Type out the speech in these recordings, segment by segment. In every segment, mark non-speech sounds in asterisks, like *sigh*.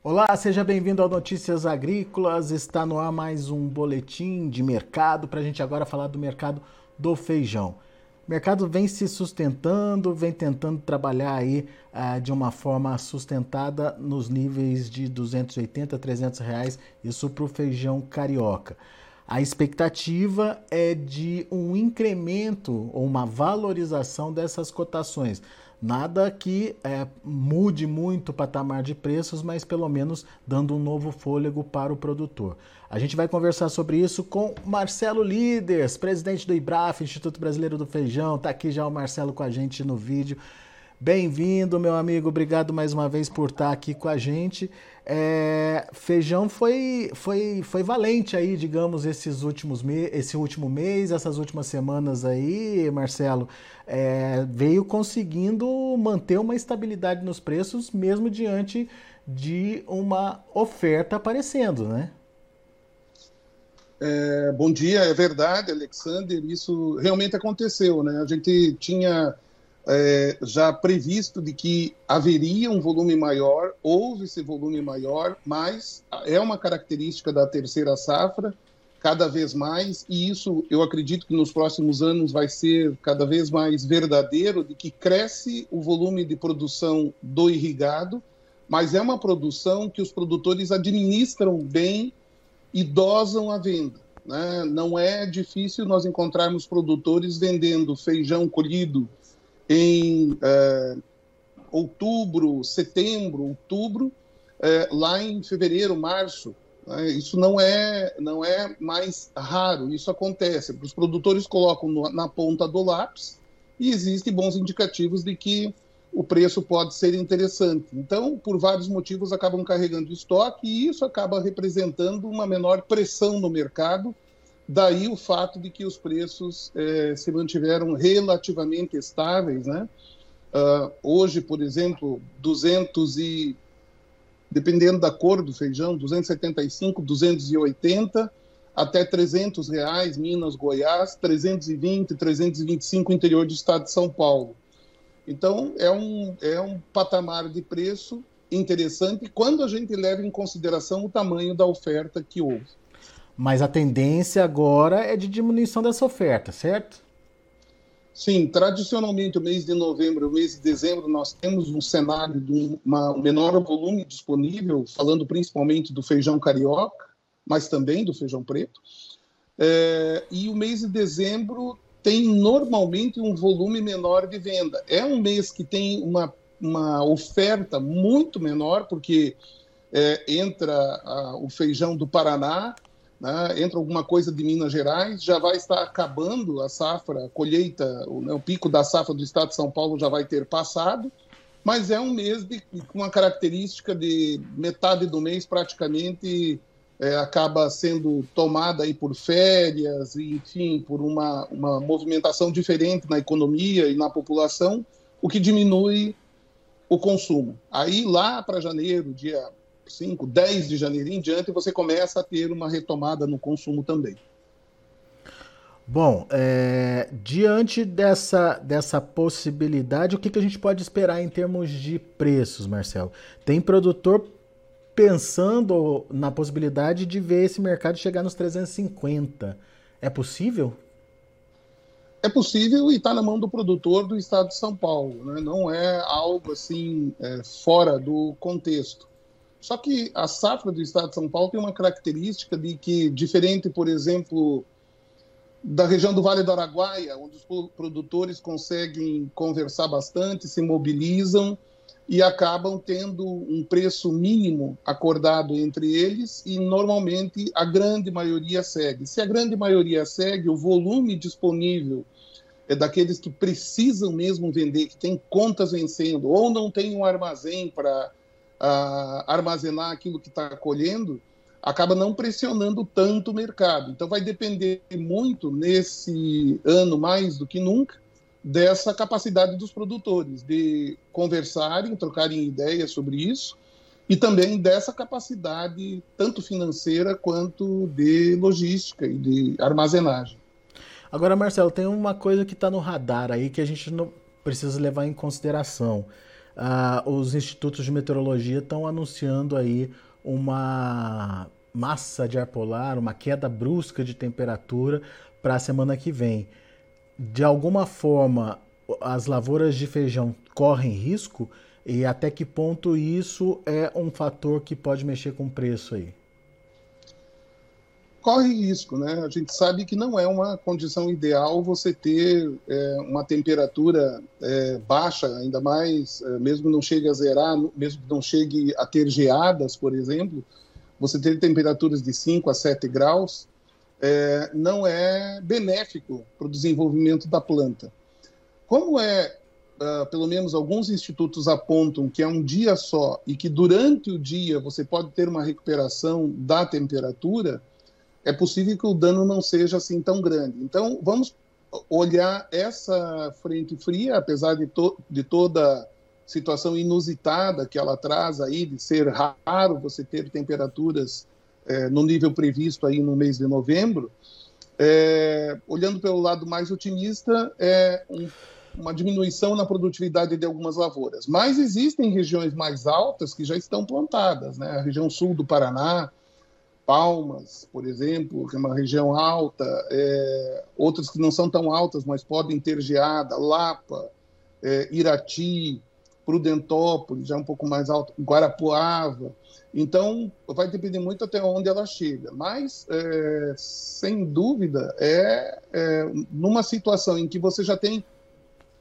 Olá, seja bem-vindo ao Notícias Agrícolas. Está no ar mais um boletim de mercado para a gente agora falar do mercado do feijão. O mercado vem se sustentando, vem tentando trabalhar aí ah, de uma forma sustentada nos níveis de 280, 300 reais, isso para o feijão carioca. A expectativa é de um incremento ou uma valorização dessas cotações. Nada que é, mude muito o patamar de preços, mas pelo menos dando um novo fôlego para o produtor. A gente vai conversar sobre isso com Marcelo Líderes, presidente do IBRAF, Instituto Brasileiro do Feijão. Está aqui já o Marcelo com a gente no vídeo. Bem-vindo, meu amigo. Obrigado mais uma vez por estar aqui com a gente. É, feijão foi, foi, foi valente aí, digamos, esses últimos esse último mês, essas últimas semanas aí, Marcelo. É, veio conseguindo manter uma estabilidade nos preços, mesmo diante de uma oferta aparecendo, né? É, bom dia, é verdade, Alexander. Isso realmente aconteceu, né? A gente tinha é, já previsto de que haveria um volume maior, houve esse volume maior, mas é uma característica da terceira safra, cada vez mais, e isso eu acredito que nos próximos anos vai ser cada vez mais verdadeiro, de que cresce o volume de produção do irrigado, mas é uma produção que os produtores administram bem e dosam a venda. Né? Não é difícil nós encontrarmos produtores vendendo feijão colhido em é, outubro, setembro, outubro, é, lá em fevereiro, março. Né? Isso não é, não é mais raro, isso acontece. Os produtores colocam no, na ponta do lápis e existem bons indicativos de que o preço pode ser interessante. Então, por vários motivos, acabam carregando estoque e isso acaba representando uma menor pressão no mercado Daí o fato de que os preços é, se mantiveram relativamente estáveis, né? Uh, hoje, por exemplo, 200 e dependendo da cor do feijão, 275, 280 até 300 reais, Minas, Goiás, 320, 325 interior do estado de São Paulo. Então é um é um patamar de preço interessante quando a gente leva em consideração o tamanho da oferta que houve. Mas a tendência agora é de diminuição dessa oferta, certo? Sim, tradicionalmente o mês de novembro, o mês de dezembro, nós temos um cenário de um menor volume disponível, falando principalmente do feijão carioca, mas também do feijão preto. É, e o mês de dezembro tem normalmente um volume menor de venda. É um mês que tem uma, uma oferta muito menor, porque é, entra a, o feijão do Paraná, né, entra alguma coisa de Minas Gerais, já vai estar acabando a safra, a colheita, o, né, o, pico da safra do estado de São Paulo já vai ter passado, mas é um mês de, com uma característica de metade do mês praticamente é, acaba sendo tomada aí por férias, e, enfim, por uma, uma movimentação diferente na economia e na população, o que diminui o consumo. Aí lá para janeiro, dia 5, 10 de janeiro em diante, você começa a ter uma retomada no consumo também. Bom, é, diante dessa, dessa possibilidade, o que, que a gente pode esperar em termos de preços, Marcelo? Tem produtor pensando na possibilidade de ver esse mercado chegar nos 350. É possível? É possível e está na mão do produtor do estado de São Paulo. Né? Não é algo assim é, fora do contexto. Só que a safra do estado de São Paulo tem uma característica de que, diferente, por exemplo, da região do Vale do Araguaia, onde os produtores conseguem conversar bastante, se mobilizam e acabam tendo um preço mínimo acordado entre eles e normalmente a grande maioria segue. Se a grande maioria segue, o volume disponível é daqueles que precisam mesmo vender, que tem contas vencendo ou não tem um armazém para uh, armazenar aquilo que está colhendo, acaba não pressionando tanto o mercado. Então, vai depender muito, nesse ano mais do que nunca, dessa capacidade dos produtores de conversarem, trocarem ideias sobre isso, e também dessa capacidade, tanto financeira quanto de logística e de armazenagem. Agora, Marcelo, tem uma coisa que está no radar aí que a gente não precisa levar em consideração. Uh, os institutos de meteorologia estão anunciando aí uma massa de ar polar, uma queda brusca de temperatura para a semana que vem. De alguma forma, as lavouras de feijão correm risco e até que ponto isso é um fator que pode mexer com o preço aí? Corre risco, né? A gente sabe que não é uma condição ideal você ter é, uma temperatura é, baixa, ainda mais, é, mesmo não chegue a zerar, mesmo que não chegue a ter geadas, por exemplo, você ter temperaturas de 5 a 7 graus é, não é benéfico para o desenvolvimento da planta. Como é, uh, pelo menos alguns institutos apontam que é um dia só e que durante o dia você pode ter uma recuperação da temperatura, é possível que o dano não seja assim tão grande. Então, vamos olhar essa frente fria, apesar de, to de toda situação inusitada que ela traz aí, de ser raro você ter temperaturas é, no nível previsto aí no mês de novembro, é, olhando pelo lado mais otimista, é um, uma diminuição na produtividade de algumas lavouras. Mas existem regiões mais altas que já estão plantadas, né? A região sul do Paraná, Palmas, por exemplo, que é uma região alta, é, outras que não são tão altas, mas podem ter geada, Lapa, é, Irati, Prudentópolis, já um pouco mais alto, Guarapuava. Então, vai depender muito até onde ela chega. Mas, é, sem dúvida, é, é numa situação em que você já tem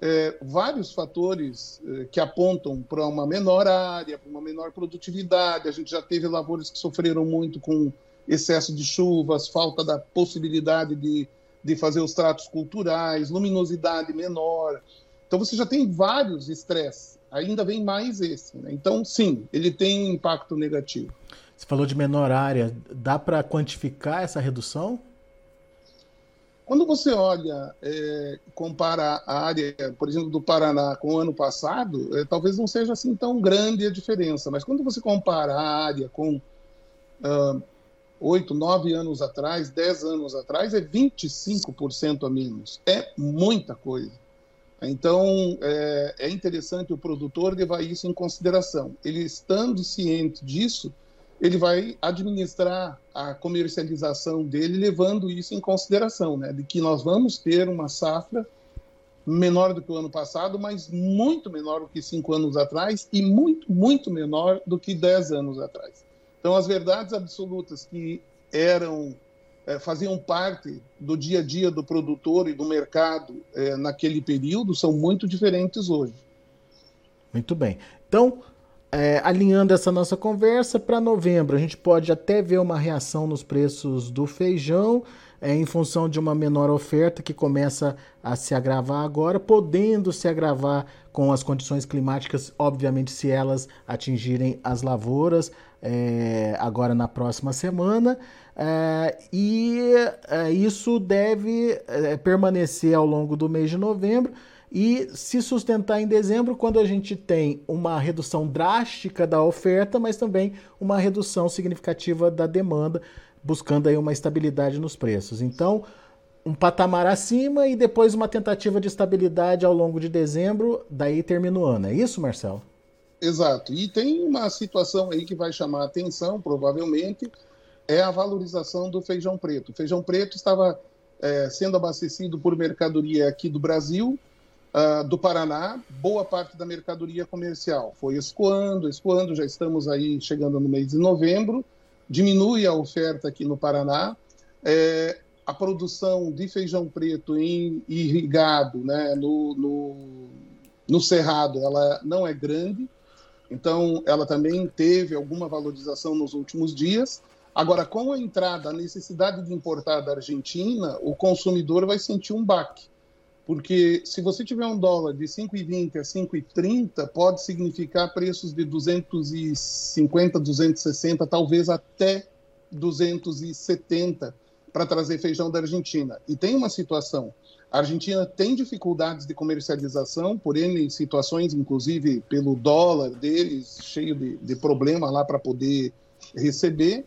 é, vários fatores é, que apontam para uma menor área, para uma menor produtividade. A gente já teve lavouras que sofreram muito com excesso de chuvas, falta da possibilidade de, de fazer os tratos culturais, luminosidade menor. Então você já tem vários estresses, ainda vem mais esse. Né? Então, sim, ele tem impacto negativo. Você falou de menor área, dá para quantificar essa redução? Quando você olha, é, compara a área, por exemplo, do Paraná com o ano passado, é, talvez não seja assim tão grande a diferença, mas quando você compara a área com oito, uh, nove anos atrás, dez anos atrás, é 25% a menos. É muita coisa. Então, é, é interessante o produtor levar isso em consideração. Ele estando ciente disso, ele vai administrar a comercialização dele levando isso em consideração, né? De que nós vamos ter uma safra menor do que o ano passado, mas muito menor do que cinco anos atrás e muito, muito menor do que dez anos atrás. Então, as verdades absolutas que eram é, faziam parte do dia a dia do produtor e do mercado é, naquele período são muito diferentes hoje. Muito bem. Então, é, alinhando essa nossa conversa para novembro, a gente pode até ver uma reação nos preços do feijão, é, em função de uma menor oferta que começa a se agravar agora, podendo se agravar com as condições climáticas, obviamente, se elas atingirem as lavouras é, agora na próxima semana. É, e é, isso deve é, permanecer ao longo do mês de novembro e se sustentar em dezembro, quando a gente tem uma redução drástica da oferta, mas também uma redução significativa da demanda, buscando aí uma estabilidade nos preços. Então, um patamar acima e depois uma tentativa de estabilidade ao longo de dezembro, daí termina o ano. É isso, Marcelo? Exato. E tem uma situação aí que vai chamar a atenção, provavelmente, é a valorização do feijão preto. O feijão preto estava é, sendo abastecido por mercadoria aqui do Brasil, uh, do Paraná, boa parte da mercadoria comercial foi escoando, escoando, já estamos aí chegando no mês de novembro, diminui a oferta aqui no Paraná, é, a produção de feijão preto em irrigado, né, no, no, no cerrado, ela não é grande, então ela também teve alguma valorização nos últimos dias. Agora, com a entrada, a necessidade de importar da Argentina, o consumidor vai sentir um baque. Porque se você tiver um dólar de 5,20 a 5,30, pode significar preços de 250, 260, talvez até 270 para trazer feijão da Argentina. E tem uma situação. A Argentina tem dificuldades de comercialização, por N situações, inclusive pelo dólar deles, cheio de, de problema lá para poder receber.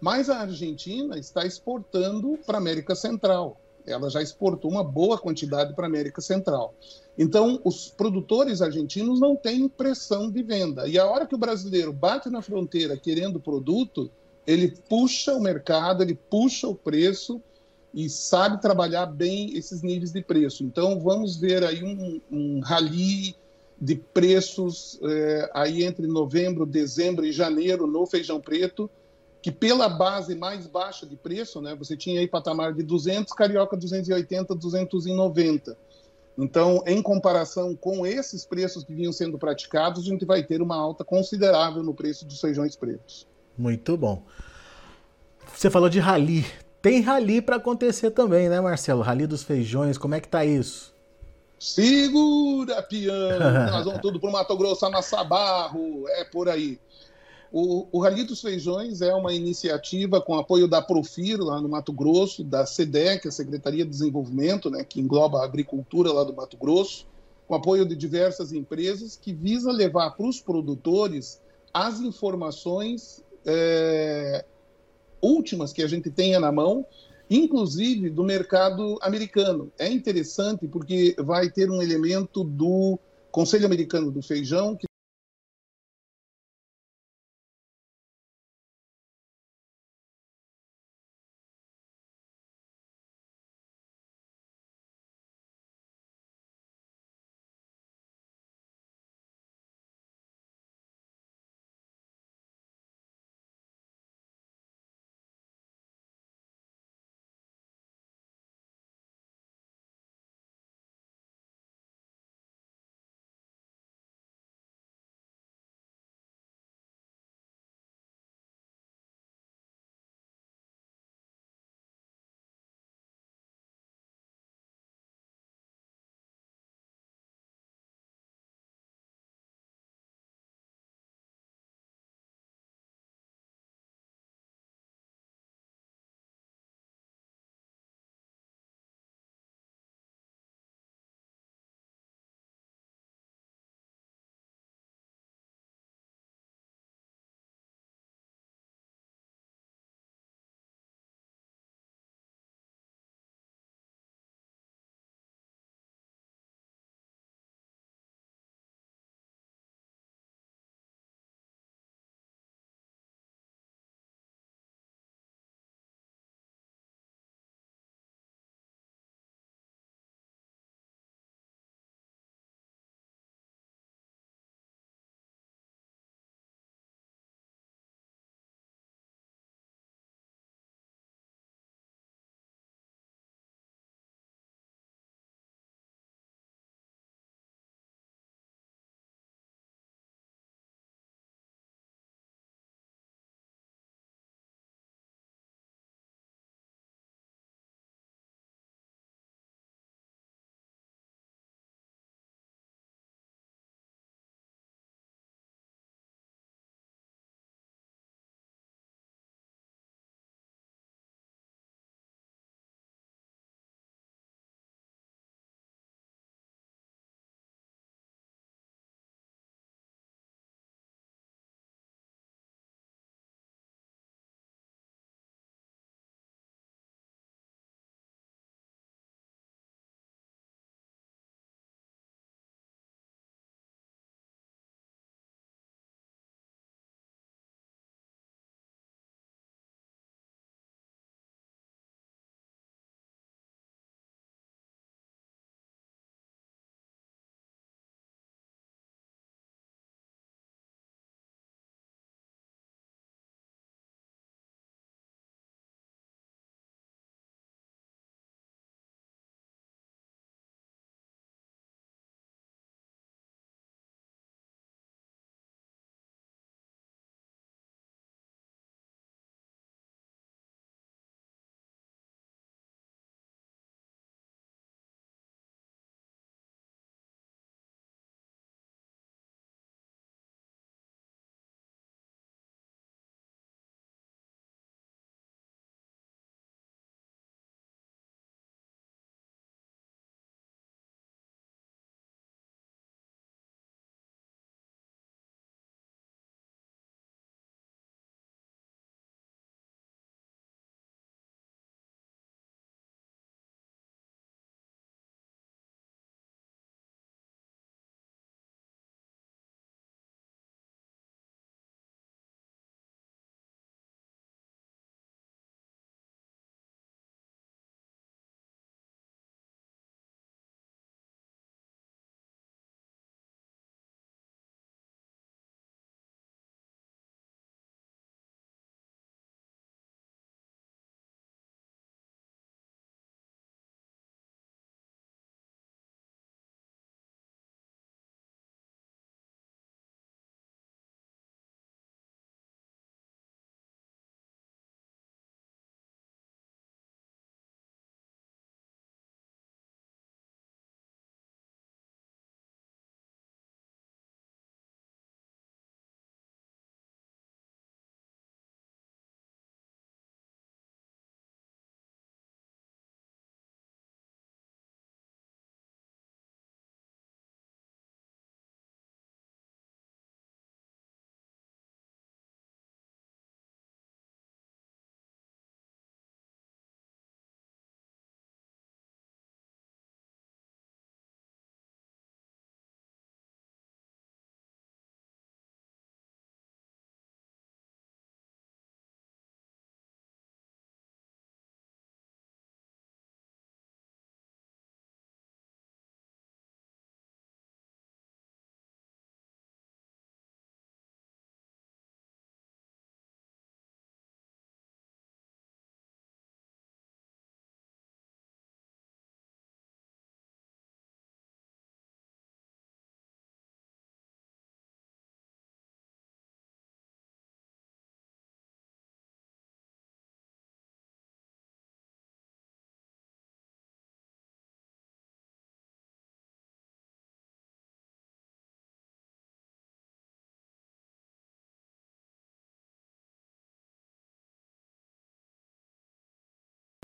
Mas a Argentina está exportando para a América Central. Ela já exportou uma boa quantidade para a América Central. Então, os produtores argentinos não têm pressão de venda. E a hora que o brasileiro bate na fronteira querendo produto, ele puxa o mercado, ele puxa o preço e sabe trabalhar bem esses níveis de preço. Então, vamos ver aí um, um rally de preços é, aí entre novembro, dezembro e janeiro no feijão preto, que pela base mais baixa de preço, né, você tinha aí patamar de 200, carioca 280, 290. Então, em comparação com esses preços que vinham sendo praticados, a gente vai ter uma alta considerável no preço dos feijões pretos. Muito bom. Você falou de rali. Tem rali para acontecer também, né, Marcelo? Rali dos feijões, como é que tá isso? Segura, piano! *laughs* Nós vamos tudo pro Mato Grosso, amassar barro, é por aí. O, o Rally dos Feijões é uma iniciativa com apoio da Profiro, lá no Mato Grosso, da SEDEC, a Secretaria de Desenvolvimento, né, que engloba a agricultura lá do Mato Grosso, com apoio de diversas empresas, que visa levar para os produtores as informações é, últimas que a gente tenha na mão, inclusive do mercado americano. É interessante porque vai ter um elemento do Conselho Americano do Feijão, que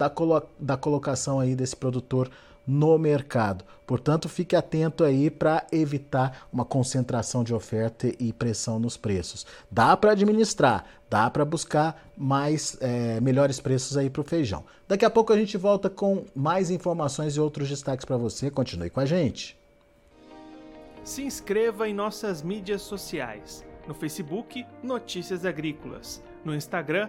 da, colo da colocação aí desse produtor no mercado. Portanto, fique atento aí para evitar uma concentração de oferta e pressão nos preços. Dá para administrar, dá para buscar mais é, melhores preços aí para o feijão. Daqui a pouco a gente volta com mais informações e outros destaques para você. Continue com a gente. Se inscreva em nossas mídias sociais. No Facebook, Notícias Agrícolas. No Instagram,